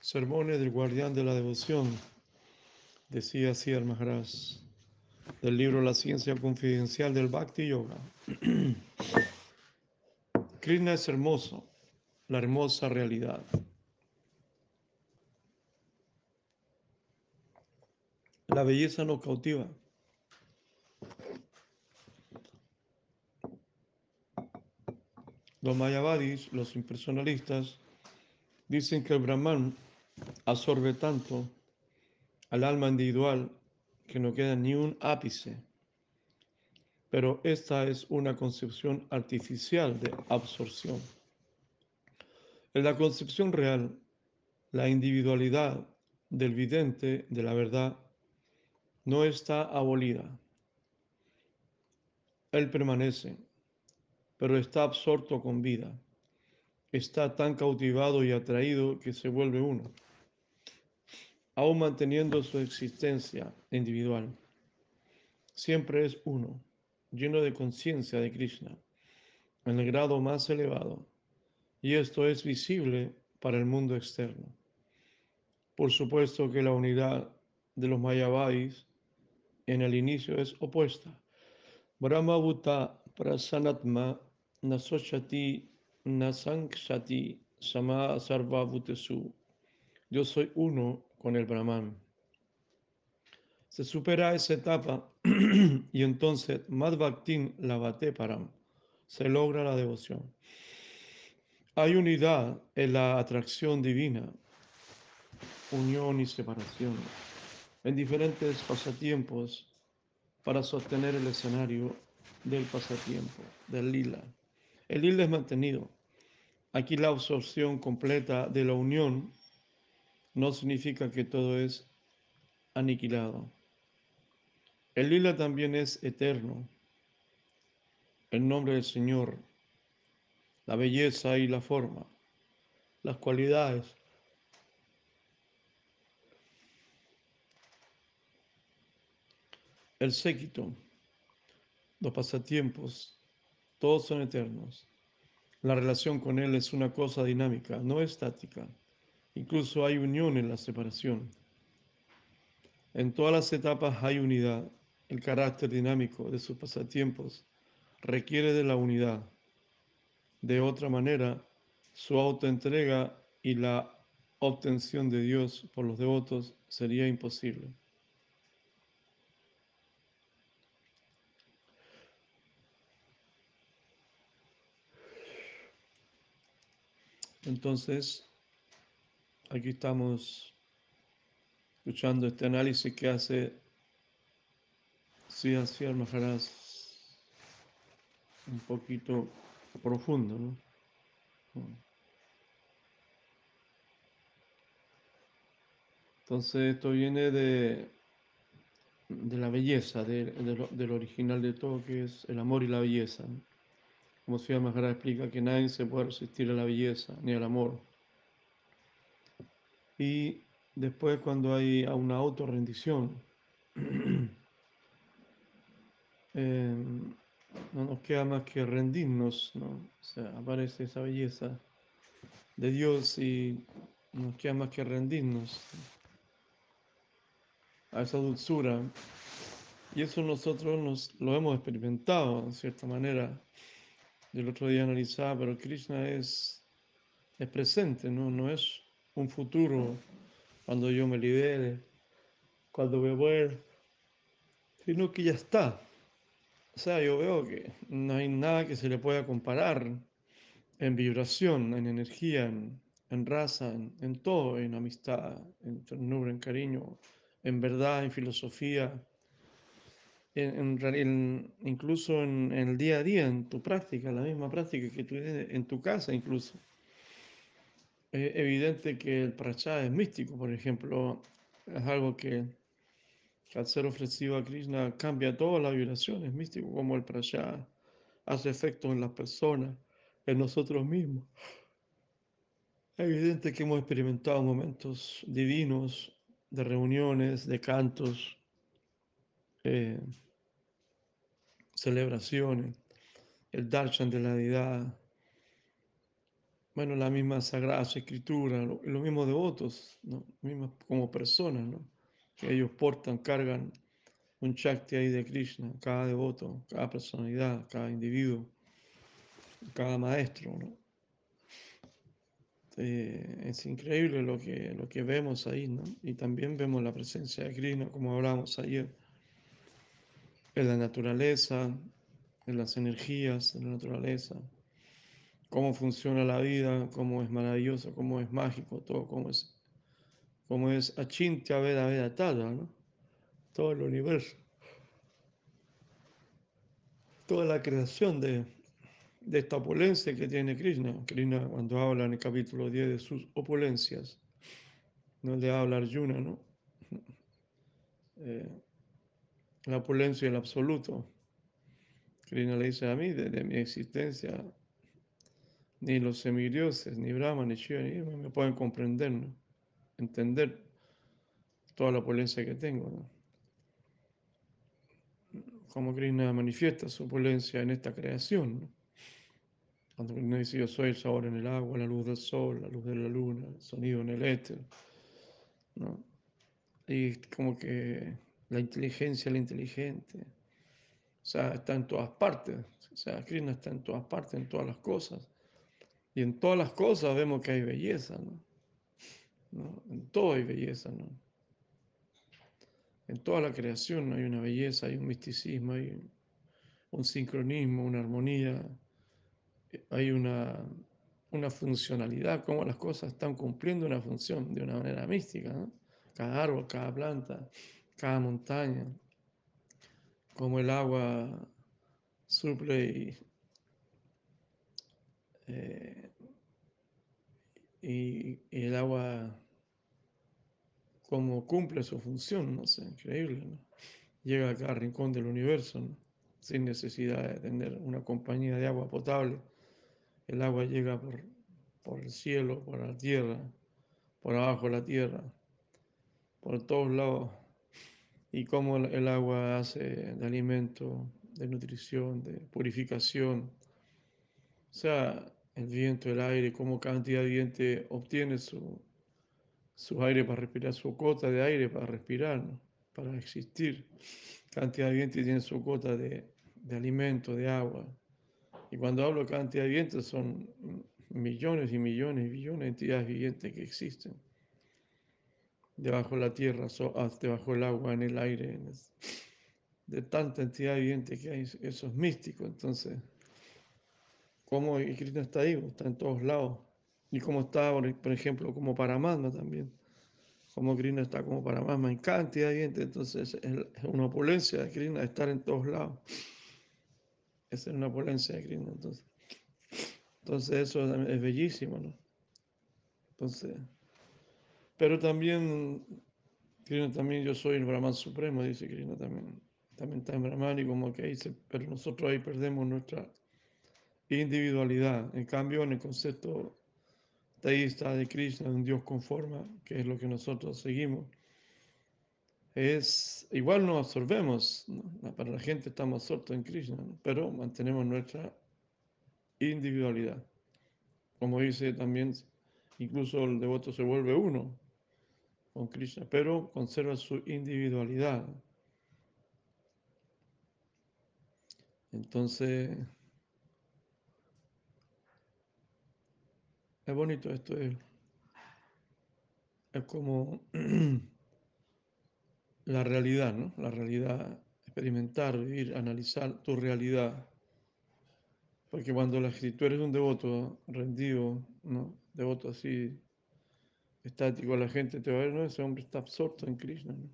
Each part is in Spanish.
Sermones del guardián de la devoción, decía el Maharaj, del libro La ciencia confidencial del Bhakti Yoga. Krishna es hermoso, la hermosa realidad. La belleza nos cautiva. Los mayavadis, los impersonalistas, dicen que el Brahman absorbe tanto al alma individual que no queda ni un ápice. Pero esta es una concepción artificial de absorción. En la concepción real, la individualidad del vidente de la verdad no está abolida. Él permanece pero está absorto con vida. Está tan cautivado y atraído que se vuelve uno, aún manteniendo su existencia individual. Siempre es uno, lleno de conciencia de Krishna, en el grado más elevado, y esto es visible para el mundo externo. Por supuesto que la unidad de los Mayavadis en el inicio es opuesta. Brahma Bhuta Prasanatma Nasochati Nasankshati Sama Sarvabutesu. Yo soy uno con el Brahman. Se supera esa etapa y entonces Madhvaktin Lavate Param. Se logra la devoción. Hay unidad en la atracción divina, unión y separación, en diferentes pasatiempos para sostener el escenario del pasatiempo, del lila. El lila es mantenido. Aquí la absorción completa de la unión no significa que todo es aniquilado. El lila también es eterno. El nombre del Señor, la belleza y la forma, las cualidades. El séquito, los pasatiempos, todos son eternos. La relación con Él es una cosa dinámica, no estática. Incluso hay unión en la separación. En todas las etapas hay unidad. El carácter dinámico de sus pasatiempos requiere de la unidad. De otra manera, su autoentrega y la obtención de Dios por los devotos sería imposible. Entonces, aquí estamos escuchando este análisis que hace Siddhartha Maharaj un poquito profundo, ¿no? Entonces esto viene de, de la belleza, de, del original de todo, que es el amor y la belleza. Como Sri Maharaj explica que nadie se puede resistir a la belleza ni al amor. Y después cuando hay una autorrendición, eh, no nos queda más que rendirnos, ¿no? O sea, aparece esa belleza de Dios y no nos queda más que rendirnos a esa dulzura. Y eso nosotros nos, lo hemos experimentado, en cierta manera, del otro día analizaba, pero Krishna es, es presente, ¿no? no es un futuro cuando yo me libere, cuando me muera, sino que ya está. O sea, yo veo que no hay nada que se le pueda comparar en vibración, en energía, en, raza, en, todo, en amistad, en ternura, en cariño, en verdad, en filosofía, incluso en, el día a día, en tu práctica, la misma práctica que tú en tu casa incluso. Es evidente que el prachá es místico, por ejemplo, es algo que, al ser ofrecido a Krishna cambia toda la vibración, es místico como el prachá hace efecto en las personas, en nosotros mismos. Es evidente que hemos experimentado momentos divinos de reuniones, de cantos, eh, celebraciones, el darshan de la deidad, bueno, la misma Sagrada Escritura, los lo mismos devotos, ¿no? Mismas como personas, ¿no? Que ellos portan, cargan un Shakti ahí de Krishna, cada devoto, cada personalidad, cada individuo, cada maestro. Eh, es increíble lo que, lo que vemos ahí, ¿no? Y también vemos la presencia de Krishna, como hablábamos ayer, en la naturaleza, en las energías de la naturaleza, cómo funciona la vida, cómo es maravilloso, cómo es mágico, todo, cómo es, cómo es achintya veda veda tada, ¿no? Todo el universo, toda la creación de, de esta opulencia que tiene Krishna. Krishna cuando habla en el capítulo 10 de sus opulencias, no le habla Arjuna, ¿no? Eh, la opulencia del absoluto. Krishna le dice a mí, desde mi existencia, ni los semidioses, ni Brahma, ni Shiva, ni Irma me pueden comprender, ¿no? entender toda la opulencia que tengo. Como Krishna manifiesta su opulencia en esta creación. Cuando Krishna dice yo soy el sabor en el agua, la luz del sol, la luz de la luna, el sonido en el éter. Y como que la inteligencia, la inteligente. O sea, está en todas partes. O sea, Krishna está en todas partes, en todas las cosas. Y en todas las cosas vemos que hay belleza, ¿no? En todo hay belleza, ¿no? En toda la creación hay una belleza, hay un misticismo, hay un sincronismo, una armonía, hay una, una funcionalidad, cómo las cosas están cumpliendo una función de una manera mística, ¿no? Cada árbol, cada planta, cada montaña, como el agua suple y, eh, y, el agua como cumple su función, no sé, increíble. Llega a cada rincón del universo, sin necesidad de tener una compañía de agua potable. El agua llega por, por el cielo, por la tierra, por abajo de la tierra, por todos lados. Y cómo el agua hace de alimento, de nutrición, de purificación. O sea, el viento, el aire, cómo cantidad de viento obtiene su, su aire para respirar, su cota de aire para respirar, ¿no? para existir. Cantidad de viento tiene su cota de, de alimento, de agua. Y cuando hablo de cantidad de viento son millones y millones y billones de entidades vivientes que existen. Debajo de la tierra, ah, debajo del agua, en el aire, de tanta entidad viviente que hay, eso es místico. Entonces, ¿cómo Krishna está ahí? Está en todos lados. Y como está, por ejemplo, como Paramatma también. Como Krishna está como Paramatma en cantidad viviente. Entonces, es una opulencia de Krishna estar en todos lados. Esa es una opulencia de Krishna. Entonces, entonces eso es bellísimo, ¿no? Entonces, pero también, Krishna también, yo soy el Brahman Supremo, dice Krishna también. También está en Brahman y como que dice, pero nosotros ahí perdemos nuestra individualidad. En cambio, en el concepto teísta de Krishna, un Dios con forma, que es lo que nosotros seguimos, es igual nos absorbemos, para la gente estamos absortos en Krishna, pero mantenemos nuestra individualidad. Como dice también, incluso el devoto se vuelve uno con Krishna, pero conserva su individualidad. Entonces, es bonito esto, es, es como la realidad, ¿no? La realidad, experimentar, vivir, analizar tu realidad. Porque cuando la escritura es un devoto rendido, ¿no? Devoto así, estático, la gente te va a ver, no, ese hombre está absorto en Krishna, ¿no?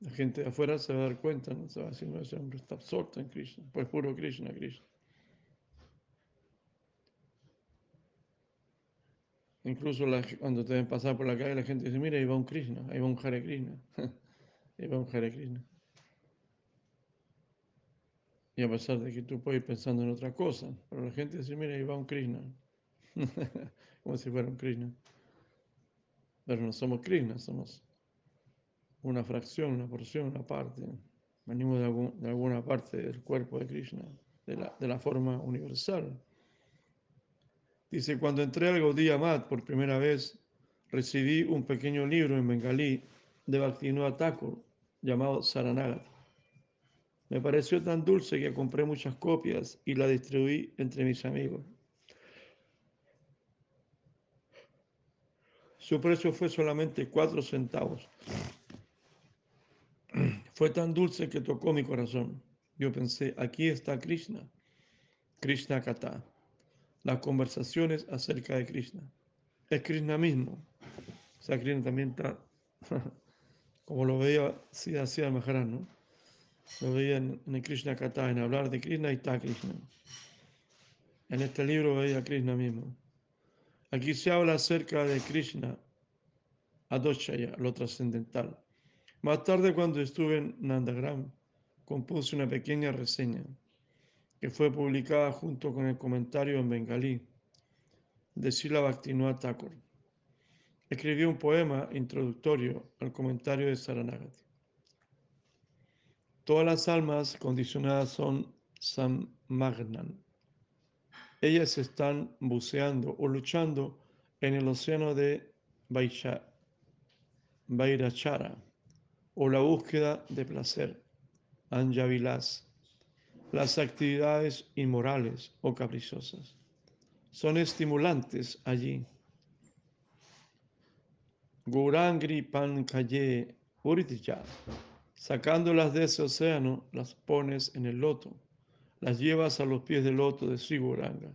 La gente de afuera se va a dar cuenta, ¿no? Se va a decir, no, ese hombre está absorto en Krishna, pues puro Krishna, Krishna. Incluso cuando te ven pasar por la calle, la gente dice, mira, ahí va un Krishna, ahí va un Hare Krishna, ahí va un Hare Krishna. Y a pesar de que tú puedes ir pensando en otra cosa, pero la gente dice, mira, ahí va un Krishna, como si fuera un Krishna. Pero no somos Krishna, somos una fracción, una porción, una parte. Venimos de, algún, de alguna parte del cuerpo de Krishna, de la, de la forma universal. Dice, cuando entré al Gaudiya Mat por primera vez, recibí un pequeño libro en bengalí de Bhaktivinoda Thakur llamado Saranagati. Me pareció tan dulce que compré muchas copias y la distribuí entre mis amigos. Su precio fue solamente cuatro centavos. Fue tan dulce que tocó mi corazón. Yo pensé, aquí está Krishna, Krishna Kata, las conversaciones acerca de Krishna. Es Krishna mismo. O sea, Krishna también está, como lo veía, si hacía Maharaj, ¿no? Lo veía en, el Krishna Kata, en hablar de Krishna y está Krishna. En este libro veía a Krishna mismo. Aquí se habla acerca de Krishna, Adochaya, lo trascendental. Más tarde, cuando estuve en Nandagram, compuse una pequeña reseña que fue publicada junto con el comentario en bengalí de Sila Bhaktivinoda Thakur. Escribí un poema introductorio al comentario de Saranagati. Todas las almas condicionadas son Samagnan. Ellas están buceando o luchando en el océano de Vairachara o la búsqueda de placer, Anjavilas, las actividades inmorales o caprichosas. Son estimulantes allí. Gurangri Pankaye Uritya, sacándolas de ese océano, las pones en el loto, las llevas a los pies del loto de Sri Guranga.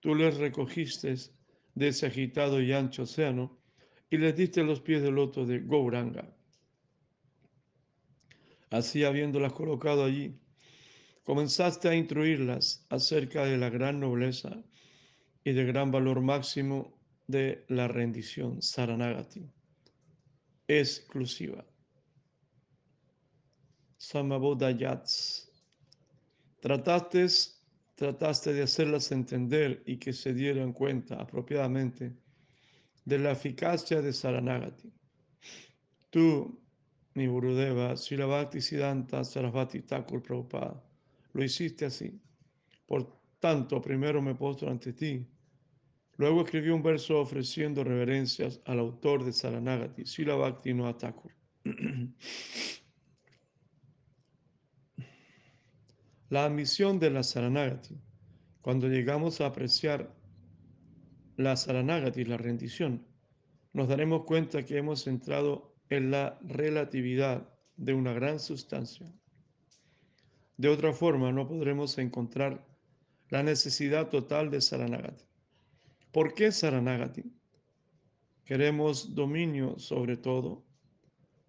Tú les recogiste de ese agitado y ancho océano y les diste los pies del loto de Gauranga. Así habiéndolas colocado allí, comenzaste a instruirlas acerca de la gran nobleza y del gran valor máximo de la rendición Saranagati, exclusiva. Samabodayats. Trataste, trataste de hacerlas entender y que se dieran cuenta apropiadamente de la eficacia de Saranagati. Tú, mi Gurudeva, Silavati Siddhanta Sarasvati Thakur Prabhupada, lo hiciste así. Por tanto, primero me postro ante ti. Luego escribí un verso ofreciendo reverencias al autor de Saranagati, Silavati no Thakur. La ambición de la Saranagati, cuando llegamos a apreciar la Saranagati, la rendición, nos daremos cuenta que hemos entrado en la relatividad de una gran sustancia. De otra forma, no podremos encontrar la necesidad total de Saranagati. ¿Por qué Saranagati? Queremos dominio sobre todo.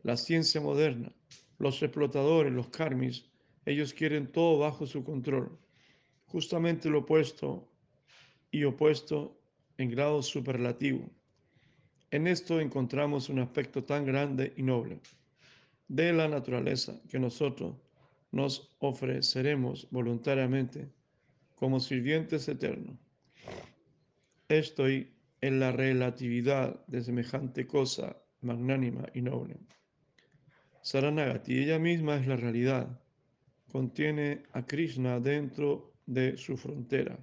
La ciencia moderna, los explotadores, los karmis, ellos quieren todo bajo su control. Justamente lo opuesto y opuesto en grado superlativo. En esto encontramos un aspecto tan grande y noble de la naturaleza que nosotros nos ofreceremos voluntariamente como sirvientes eternos. Estoy en la relatividad de semejante cosa magnánima y noble. Saranagati, ella misma es la realidad, contiene a Krishna dentro de su frontera.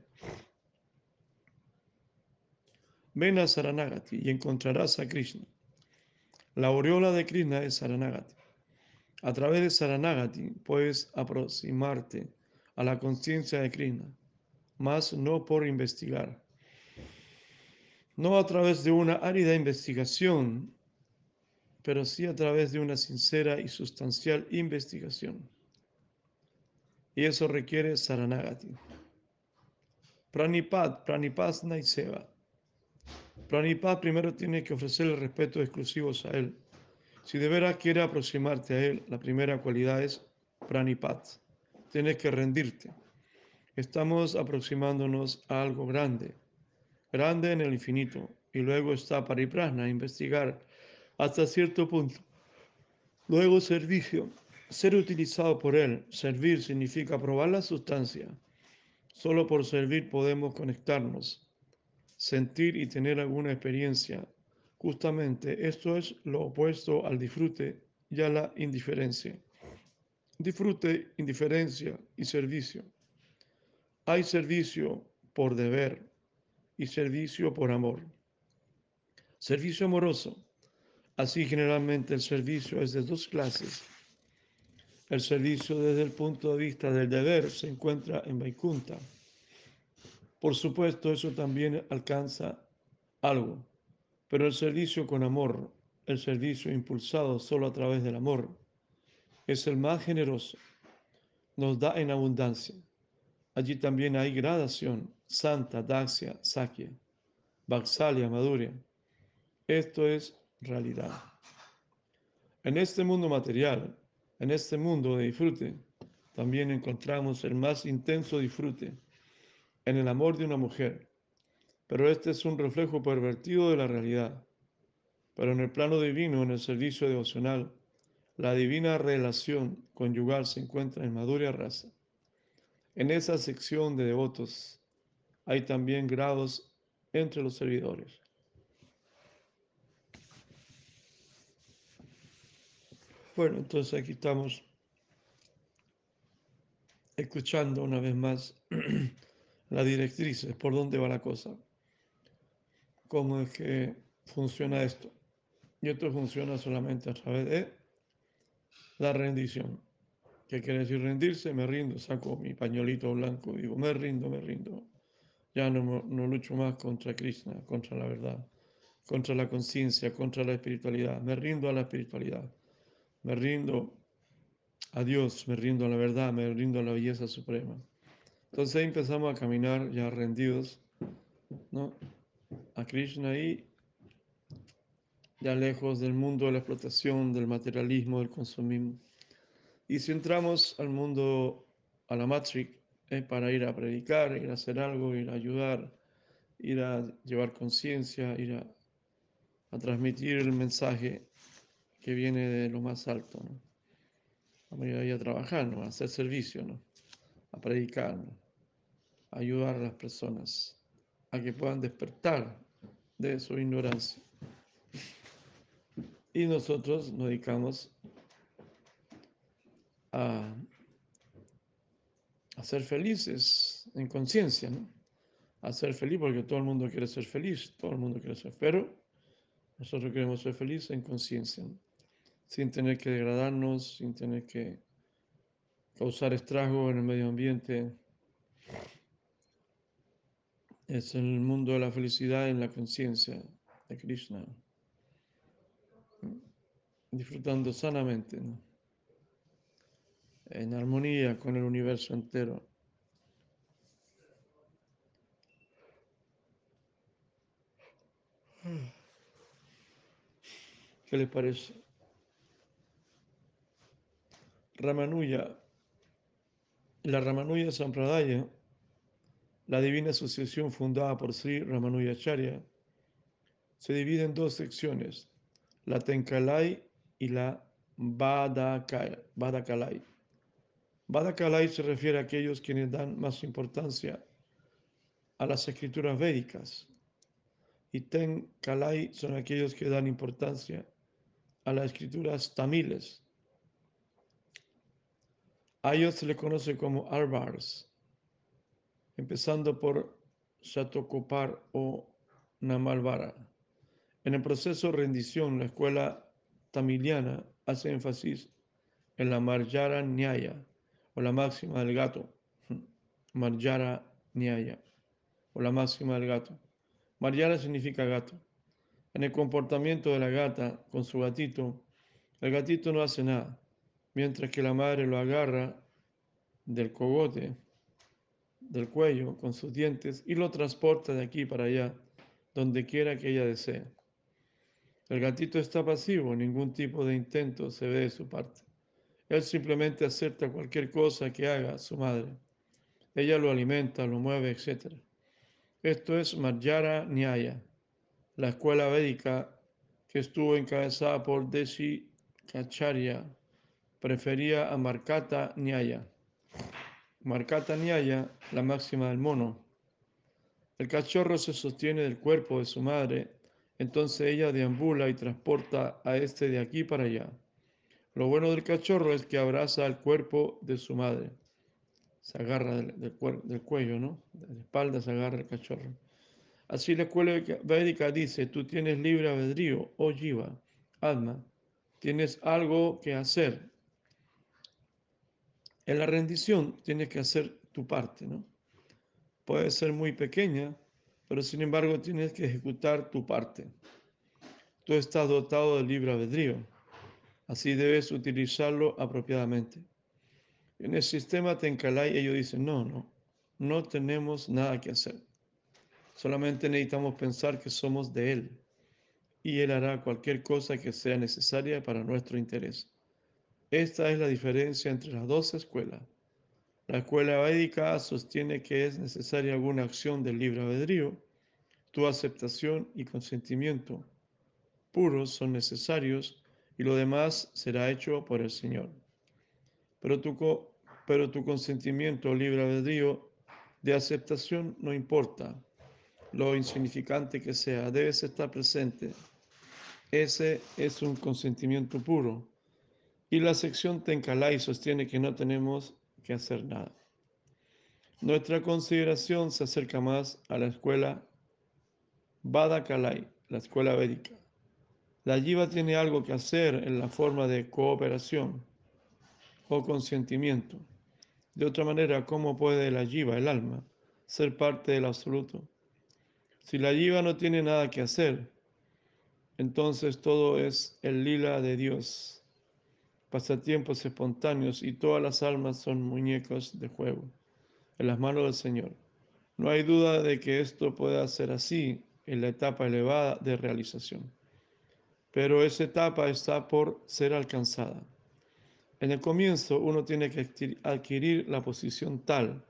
Ven a Saranagati y encontrarás a Krishna. La aureola de Krishna es Saranagati. A través de Saranagati puedes aproximarte a la conciencia de Krishna, mas no por investigar. No a través de una árida investigación, pero sí a través de una sincera y sustancial investigación. Y eso requiere Saranagati. Pranipat, Pranipasna y Seva. Pranipad primero tiene que ofrecerle respeto exclusivos a él. Si de veras quiere aproximarte a él, la primera cualidad es Pranipat. Tienes que rendirte. Estamos aproximándonos a algo grande, grande en el infinito. Y luego está Pariprasna, investigar hasta cierto punto. Luego servicio, ser utilizado por él. Servir significa probar la sustancia. Solo por servir podemos conectarnos sentir y tener alguna experiencia. Justamente esto es lo opuesto al disfrute y a la indiferencia. Disfrute, indiferencia y servicio. Hay servicio por deber y servicio por amor. Servicio amoroso. Así generalmente el servicio es de dos clases. El servicio desde el punto de vista del deber se encuentra en Vaikunta. Por supuesto, eso también alcanza algo, pero el servicio con amor, el servicio impulsado solo a través del amor, es el más generoso, nos da en abundancia. Allí también hay gradación, santa, daxia, sakya, vaxalia, maduria. Esto es realidad. En este mundo material, en este mundo de disfrute, también encontramos el más intenso disfrute en el amor de una mujer, pero este es un reflejo pervertido de la realidad. Pero en el plano divino, en el servicio devocional, la divina relación conyugal se encuentra en madura raza. En esa sección de devotos hay también grados entre los servidores. Bueno, entonces aquí estamos escuchando una vez más la directrices, por dónde va la cosa, cómo es que funciona esto. Y esto funciona solamente a través de la rendición. ¿Qué quiere decir rendirse? Me rindo, saco mi pañuelito blanco, digo, me rindo, me rindo. Ya no, no lucho más contra Krishna, contra la verdad, contra la conciencia, contra la espiritualidad. Me rindo a la espiritualidad. Me rindo a Dios, me rindo a la verdad, me rindo a la belleza suprema. Entonces ahí empezamos a caminar ya rendidos, ¿no? A Krishna y ya lejos del mundo de la explotación, del materialismo, del consumismo. Y si entramos al mundo, a la Matrix, es para ir a predicar, ir a hacer algo, ir a ayudar, ir a llevar conciencia, ir a, a, transmitir el mensaje que viene de lo más alto. ¿no? A ir ahí a trabajar, ¿no? a hacer servicio, a predicar, a ayudar a las personas a que puedan despertar de su ignorancia. Y nosotros nos dedicamos a, ser felices en conciencia. A ser feliz porque todo el mundo quiere ser feliz, todo el mundo quiere ser, pero nosotros queremos ser felices en conciencia. Sin tener que degradarnos, sin tener que causar estrago en el medio ambiente. Es el mundo de la felicidad en la conciencia de Krishna disfrutando sanamente, ¿no? en armonía con el universo entero. ¿Qué les parece? Ramanuja, la Ramanuja Sampradaya, la divina asociación fundada por Sri Ramanujacharya, se divide en dos secciones, la Tenkalai y la Badakalai. Badakalai se refiere a aquellos quienes dan más importancia a las escrituras védicas y Tenkalai son aquellos que dan importancia a las escrituras tamiles. A ellos se les conoce como Arvars, empezando por Shatokopar o Namalvara. En el proceso de rendición, la escuela tamiliana hace énfasis en la Marjara Nyaya o la máxima del gato. Marjara Nyaya o la máxima del gato. Marjara significa gato. En el comportamiento de la gata con su gatito, el gatito no hace nada, mientras que la madre lo agarra del cogote, del cuello, con sus dientes y lo transporta de aquí para allá, donde quiera que ella desee. El gatito está pasivo, ningún tipo de intento se ve de su parte. Él simplemente acepta cualquier cosa que haga su madre. Ella lo alimenta, lo mueve, etc. Esto es Marjara Nyaya, la escuela védica que estuvo encabezada por Deshi Kacharya, prefería a Markata Nyaya. Markata Nyaya, la máxima del mono. El cachorro se sostiene del cuerpo de su madre entonces ella deambula y transporta a este de aquí para allá. Lo bueno del cachorro es que abraza el cuerpo de su madre. Se agarra del, del, cuello, ¿no? De la espalda se agarra el cachorro. Así la escuela védica dice, tú tienes libre albedrío, oh jiva, alma, tienes algo que hacer. En la rendición tienes que hacer tu parte, ¿no? Puede ser muy pequeña, pero sin embargo tienes que ejecutar tu parte. Tú estás dotado de libre albedrío, así debes utilizarlo apropiadamente. En el sistema Tenkalai ellos dicen, no, no, no tenemos nada que hacer. Solamente necesitamos pensar que somos de Él y Él hará cualquier cosa que sea necesaria para nuestro interés. Esta es la diferencia entre las dos escuelas. La escuela védica sostiene que es necesaria alguna acción del libre albedrío, tu aceptación y consentimiento puros son necesarios y lo demás será hecho por el Señor. Pero tu, consentimiento libre albedrío de aceptación no importa lo insignificante que sea, debes estar presente. Ese es un consentimiento puro. Y la sección Tenkalai sostiene que no tenemos que hacer nada. Nuestra consideración se acerca más a la escuela Badakalai, la escuela védica. La yiva tiene algo que hacer en la forma de cooperación o consentimiento. De otra manera, ¿cómo puede la yiva, el alma, ser parte del absoluto? Si la yiva no tiene nada que hacer, entonces todo es el lila de Dios, pasatiempos espontáneos y todas las almas son muñecos de juego en las manos del Señor. No hay duda de que esto pueda ser así en la etapa elevada de realización, pero esa etapa está por ser alcanzada. En el comienzo uno tiene que adquirir la posición tal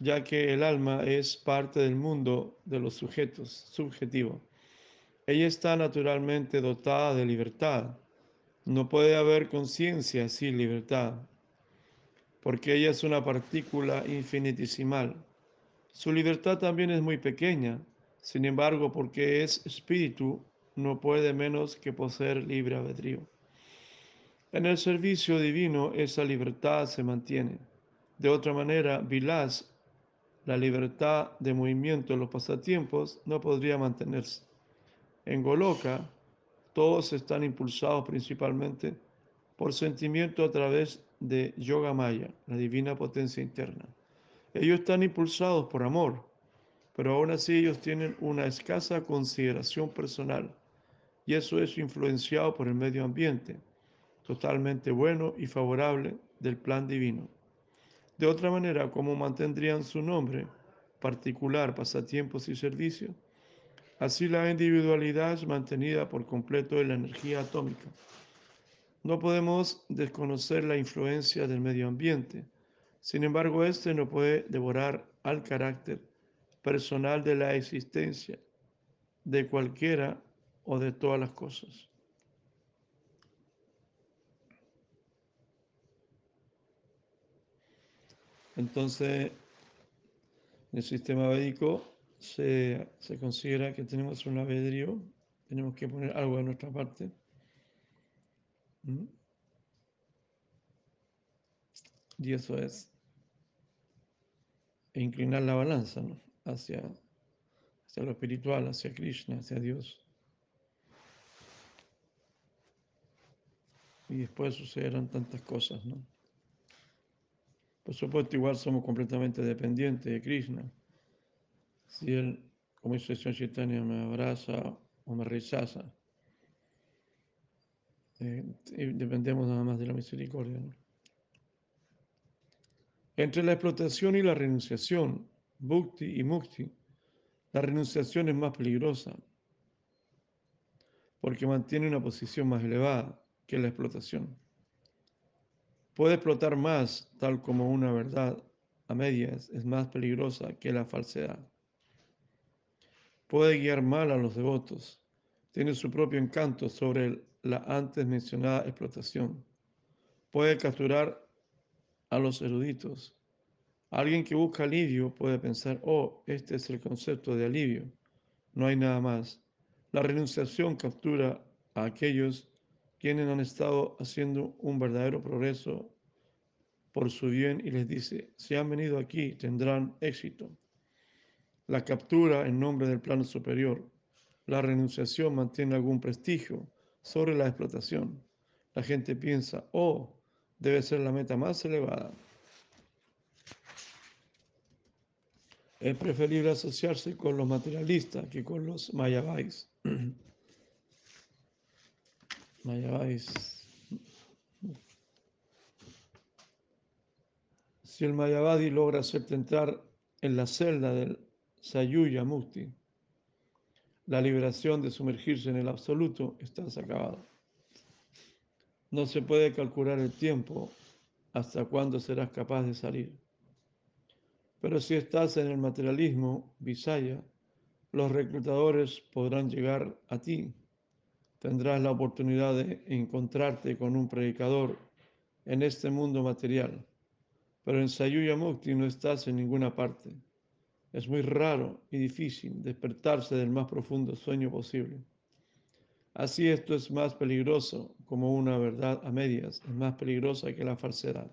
ya que el alma es parte del mundo de los sujetos, subjetivo. Ella está naturalmente dotada de libertad. No puede haber conciencia sin libertad, porque ella es una partícula infinitesimal. Su libertad también es muy pequeña, sin embargo, porque es espíritu, no puede menos que poseer libre albedrío. En el servicio divino esa libertad se mantiene. De otra manera, Vilas la libertad de movimiento en los pasatiempos no podría mantenerse. En Goloka, todos están impulsados principalmente por sentimiento a través de Yoga Maya, la divina potencia interna. Ellos están impulsados por amor, pero aún así ellos tienen una escasa consideración personal y eso es influenciado por el medio ambiente, totalmente bueno y favorable del plan divino. De otra manera, ¿cómo mantendrían su nombre particular, pasatiempos y servicio? Así la individualidad es mantenida por completo en la energía atómica. No podemos desconocer la influencia del medio ambiente. Sin embargo, este no puede devorar al carácter personal de la existencia de cualquiera o de todas las cosas. Entonces, en el sistema védico se, considera que tenemos un albedrío, tenemos que poner algo de nuestra parte. Y eso es inclinar la balanza hacia, hacia lo espiritual, hacia Krishna, hacia Dios. Y después sucederán tantas cosas, ¿no? Por supuesto, igual somos completamente dependientes de Krishna. Si Él, como dice Chaitanya, me abraza o me rechaza, eh, dependemos nada más de la misericordia. Entre la explotación y la renunciación, bhukti y mukti, la renunciación es más peligrosa porque mantiene una posición más elevada que la explotación puede explotar más, tal como una verdad a medias es más peligrosa que la falsedad. Puede guiar mal a los devotos. Tiene su propio encanto sobre la antes mencionada explotación. Puede capturar a los eruditos. Alguien que busca alivio puede pensar, oh, este es el concepto de alivio. No hay nada más. La renunciación captura a aquellos quienes han estado haciendo un verdadero progreso por su bien y les dice, si han venido aquí tendrán éxito. La captura en nombre del plano superior. La renunciación mantiene algún prestigio sobre la explotación. La gente piensa, oh, debe ser la meta más elevada. Es preferible asociarse con los materialistas que con los mayavais. mayavais. Si el mayavadi logra hacerte entrar en la celda del Sayuya Mukti, la liberación de sumergirse en el absoluto está acabada. No se puede calcular el tiempo hasta cuándo serás capaz de salir. Pero si estás en el materialismo, Visaya, los reclutadores podrán llegar a ti. Tendrás la oportunidad de encontrarte con un predicador en este mundo material. Pero en Sayuya Mukti no estás en ninguna parte. Es muy raro y difícil despertarse del más profundo sueño posible. Así esto es más peligroso como una verdad a medias, es más peligrosa que la falsedad.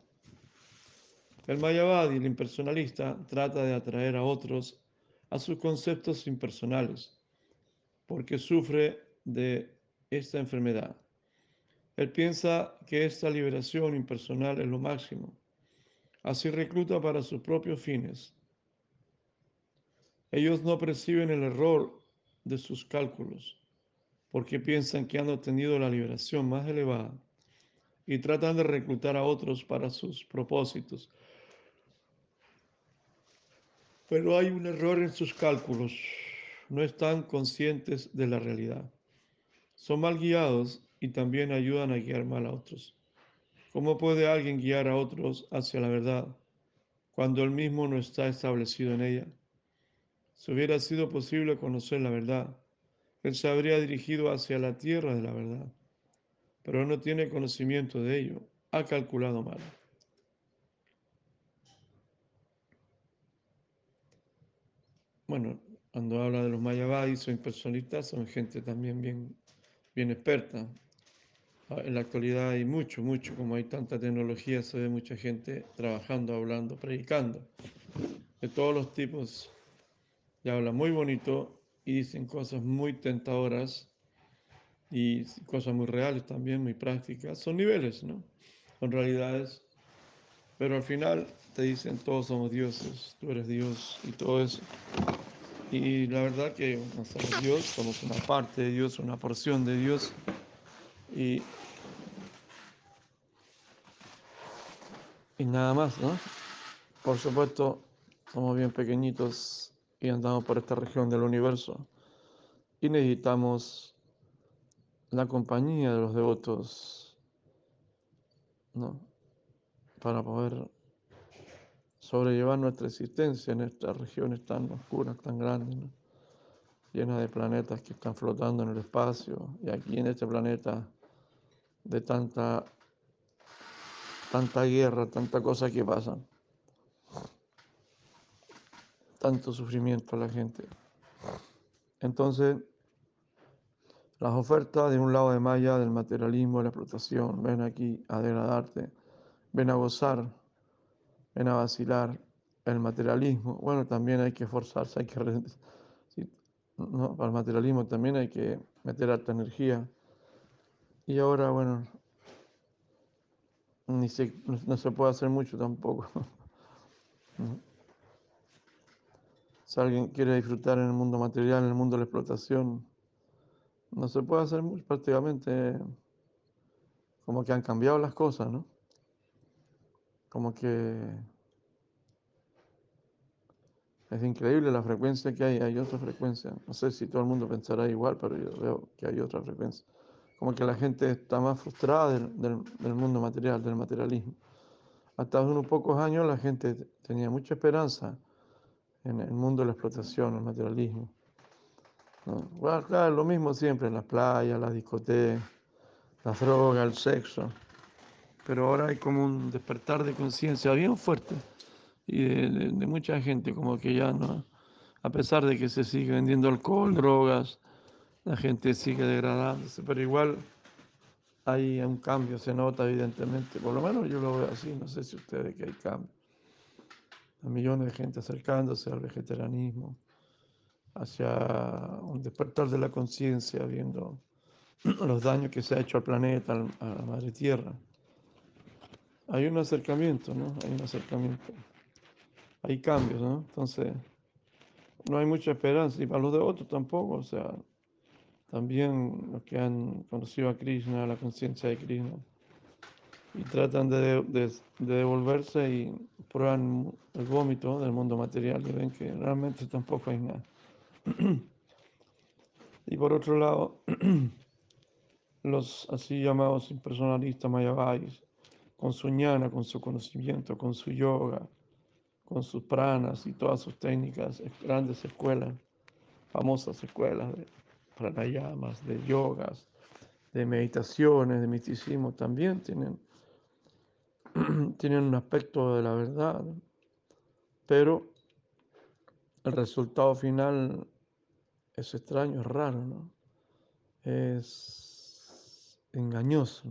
El Mayavadi, el impersonalista, trata de atraer a otros a sus conceptos impersonales, porque sufre de esta enfermedad. Él piensa que esta liberación impersonal es lo máximo. Así recluta para sus propios fines. Ellos no perciben el error de sus cálculos, porque piensan que han obtenido la liberación más elevada y tratan de reclutar a otros para sus propósitos pero hay un error en sus cálculos. No están conscientes de la realidad. Son mal guiados y también ayudan a guiar mal a otros. ¿Cómo puede alguien guiar a otros hacia la verdad cuando él mismo no está establecido en ella? Si hubiera sido posible conocer la verdad, él se habría dirigido hacia la tierra de la verdad, pero no tiene conocimiento de ello, ha calculado mal. bueno, cuando habla de los mayavadis son impersonistas, son gente también bien, bien experta. En la actualidad hay mucho, mucho, como hay tanta tecnología, se ve mucha gente trabajando, hablando, predicando, de todos los tipos. Y hablan muy bonito y dicen cosas muy tentadoras y cosas muy reales también, muy prácticas. Son niveles, ¿no? Son realidades. Pero al final te dicen todos somos dioses, tú eres Dios y todo eso. Y la verdad que no somos Dios, somos una parte de Dios, una porción de Dios. Y, y nada más, ¿no? Por supuesto, somos bien pequeñitos y andamos por esta región del universo. Y necesitamos la compañía de los devotos, ¿no? Para poder sobrellevar nuestra existencia en estas regiones tan oscuras, tan grandes, llenas de planetas que están flotando en el espacio y aquí en este planeta de tanta, tanta guerra, tanta cosa que pasan, tanto sufrimiento a la gente. Entonces, las ofertas de un lado de Maya, del materialismo, de la explotación, ven aquí a degradarte, ven a gozar en a vacilar el materialismo. Bueno, también hay que esforzarse, hay que... no, para el materialismo también hay que meter alta energía. Y ahora, bueno, ni se, no, se puede hacer mucho tampoco. Si alguien quiere disfrutar en el mundo material, en el mundo de la explotación, no se puede hacer mucho, prácticamente como que han cambiado las cosas, ¿no? como que es increíble la frecuencia que hay, hay otra frecuencia. No sé si todo el mundo pensará igual, pero yo veo que hay otra frecuencia. Como que la gente está más frustrada del, del, mundo material, del materialismo. Hasta hace unos pocos años la gente tenía mucha esperanza en el mundo de la explotación, el materialismo. Bueno, claro, lo mismo siempre en las playas, las discotecas, las drogas, el sexo pero ahora hay como un despertar de conciencia bien fuerte y de, mucha gente, como que ya no, a pesar de que se sigue vendiendo alcohol, drogas, la gente sigue degradándose, pero igual hay un cambio, se nota evidentemente, por lo menos yo lo veo así, no sé si ustedes que hay cambio. Hay millones de gente acercándose al vegetarianismo, hacia un despertar de la conciencia, viendo los daños que se ha hecho al planeta, a la madre tierra. Hay un acercamiento, ¿no? Hay un acercamiento. Hay cambios, ¿no? Entonces, no hay mucha esperanza. Y para los de otros tampoco, o sea, también los que han conocido a Krishna, la conciencia de Krishna, y tratan de, de, devolverse y prueban el vómito del mundo material y ven que realmente tampoco hay nada. y por otro lado, los así llamados impersonalistas mayavais, con su ñana, con su conocimiento, con su yoga, con sus pranas y todas sus técnicas, grandes escuelas, famosas escuelas de pranayamas, de yogas, de meditaciones, de misticismo, también tienen, tienen un aspecto de la verdad, pero el resultado final es extraño, es raro, ¿no? Es engañoso.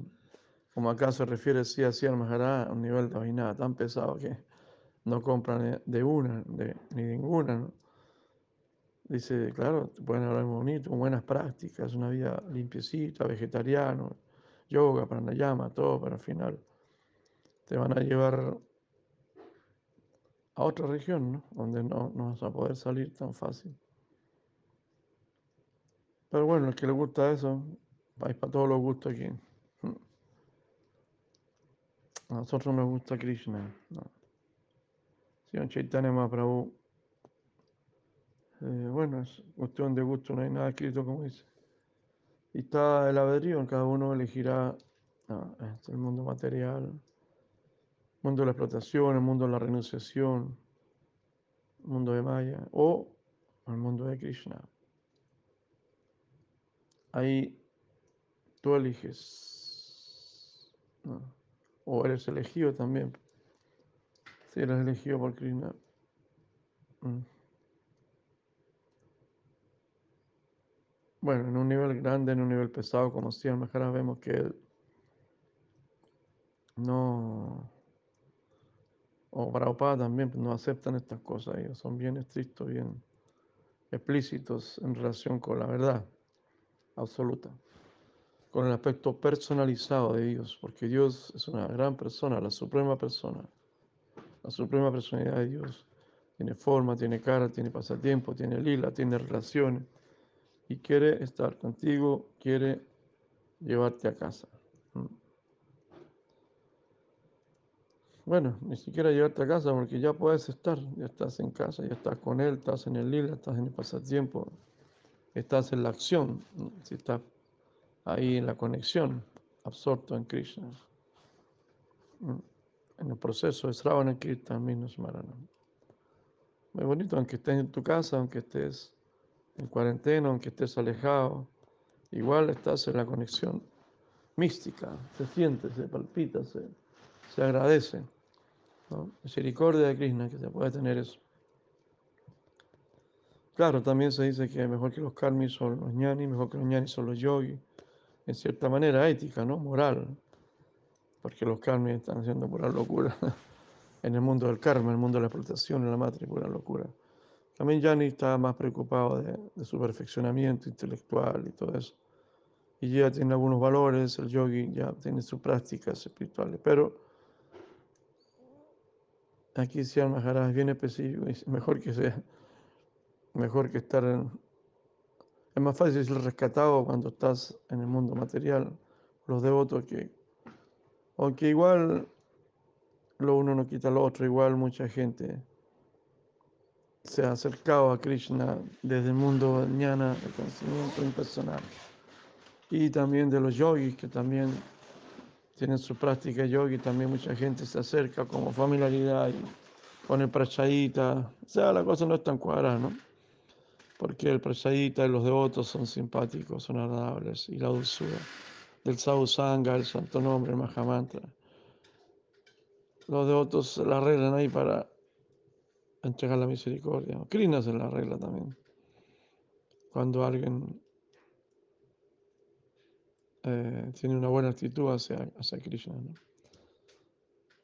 Como acá se refiere sí así Maharaj, a un nivel de vaina tan pesado que no compran de una, de, ni ninguna, ¿no? Dice, claro, pueden hablar muy bonito, buenas prácticas, una vida limpiecita, vegetariano, yoga, pranayama, todo, pero al final te van a llevar a otra región, ¿no? Donde no, no vas a poder salir tan fácil. Pero bueno, el que le gusta eso, hay para todos los gustos aquí. A nosotros nos gusta Krishna. ¿no? Si un Chaitanya Mahaprabhu eh, bueno, es cuestión de gusto, no hay nada escrito como dice. Y está el albedrío, cada uno elegirá ah, este, el mundo material, mundo de la explotación, el mundo de la renunciación, el mundo de Maya o el mundo de Krishna. Ahí tú eliges. O eres elegido también. Si eres elegido por Krishna. Mm. Bueno, en un nivel grande, en un nivel pesado, como si el Maharaj, vemos que él no, o Prabhupada también, pues, no aceptan estas cosas, ellos son bien estrictos, bien explícitos en relación con la verdad absoluta, con el aspecto personalizado de Dios, porque Dios es una gran persona, la suprema persona, la suprema personalidad de Dios. Tiene forma, tiene cara, tiene pasatiempo, tiene lila, tiene relaciones y quiere estar contigo, quiere llevarte a casa. Bueno, ni siquiera llevarte a casa porque ya puedes estar, ya estás en casa, ya estás con él, estás en el lila, estás en el pasatiempo, estás en la acción, si estás ahí en la conexión, absorto en Krishna. En el proceso de Sravana Kirtan, Marana. Muy bonito, aunque estés en tu casa, aunque estés en cuarentena, aunque estés alejado, igual estás en la conexión mística, se siente, se palpita, se, se agradece. ¿No? Misericordia de Krishna que se puede tener eso. Claro, también se dice que mejor que los karmis son los ñanis, mejor que los ñanis son los yogis, en cierta manera ética, ¿no? Moral, porque los karmis están haciendo pura locura en el mundo del karma, en el mundo de la explotación, en la matriz, pura locura. También Yanni está más preocupado de, su perfeccionamiento intelectual y todo eso. Y ya tiene algunos valores, el yogi ya tiene sus prácticas espirituales, pero aquí si Maharaj bien específico, es mejor que sea, mejor que estar en... Es más fácil ser rescatado cuando estás en el mundo material, los devotos que... Aunque igual lo uno no quita lo otro, igual mucha gente se ha acercado a Krishna desde el mundo jnana, el conocimiento impersonal, y también de los yogis que también tienen su práctica yogi, también mucha gente se acerca como familiaridad y con el prachadita, o sea, la cosa no es tan cuadrada, ¿no? Porque el prachadita y los devotos son simpáticos, son agradables, y la dulzura del sadhu sangha, el santo nombre, el mahamantra. Los devotos la arreglan ahí para entregar la misericordia. Krishna se la regla también. Cuando alguien eh, tiene una buena actitud hacia, hacia Krishna.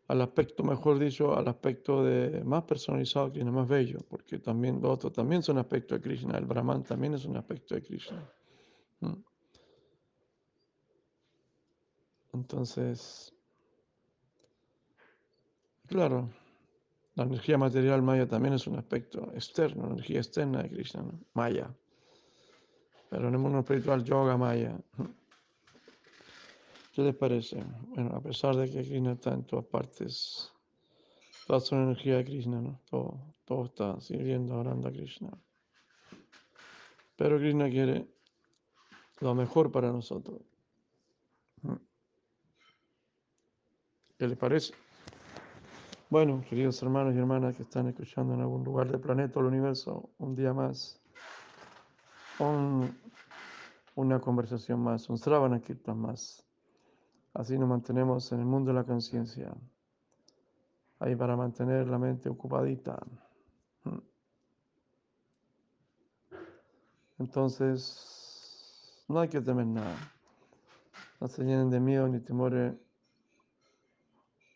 al aspecto, mejor dicho, al aspecto de más personalizado Krishna, más bello, porque también los otros también son aspectos de Krishna, el Brahman también es un aspecto de Krishna. Entonces, claro, la energía material maya también es un aspecto externo, energía externa de Krishna, maya. Pero en el mundo espiritual, yoga maya. ¿Qué les parece? Bueno, a pesar de que Krishna está en todas partes, toda su energía de Krishna, ¿no? Todo, está sirviendo, orando a Krishna. Pero Krishna quiere lo mejor para nosotros. ¿Qué les parece? Bueno, queridos hermanos y hermanas que están escuchando en algún lugar del planeta o del universo, un día más, un, una conversación más, un Sravana Kirtan más. Así nos mantenemos en el mundo de la conciencia, ahí para mantener la mente ocupadita. Entonces, no hay que temer nada. No se llenen de miedo ni temores.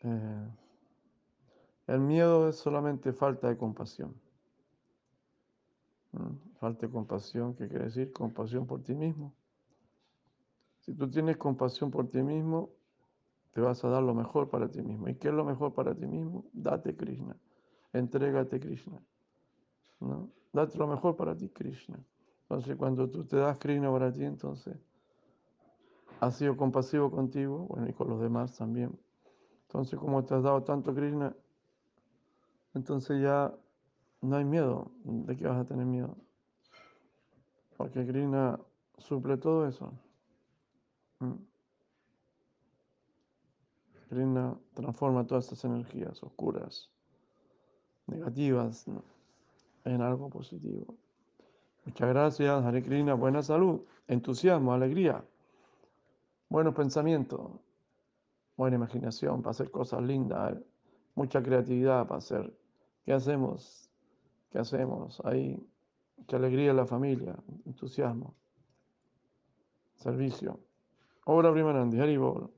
Eh, el miedo es solamente falta de compasión. Falta de compasión, ¿qué quiere decir? Compasión por ti mismo. Si tú tienes compasión por ti mismo, te vas a dar lo mejor para ti mismo. ¿Y qué es lo mejor para ti mismo? Date Krishna. Entrégate Krishna. ¿no? Date lo mejor para ti, Krishna. Entonces, cuando tú te das Krishna para ti, entonces has sido compasivo contigo, bueno, y con los demás también. Entonces, como te has dado tanto Krishna, entonces ya no hay miedo. ¿De qué vas a tener miedo? Porque Krishna suple todo eso. Mm. Krishna transforma todas estas energías oscuras, negativas, en algo positivo. Muchas gracias, Hare. Buena salud, entusiasmo, alegría, buenos pensamientos, buena imaginación para hacer cosas lindas, mucha creatividad para hacer. ¿Qué hacemos? ¿Qué hacemos? Ahí, qué alegría en la familia, entusiasmo, servicio. Obra Primanandi, Haribol.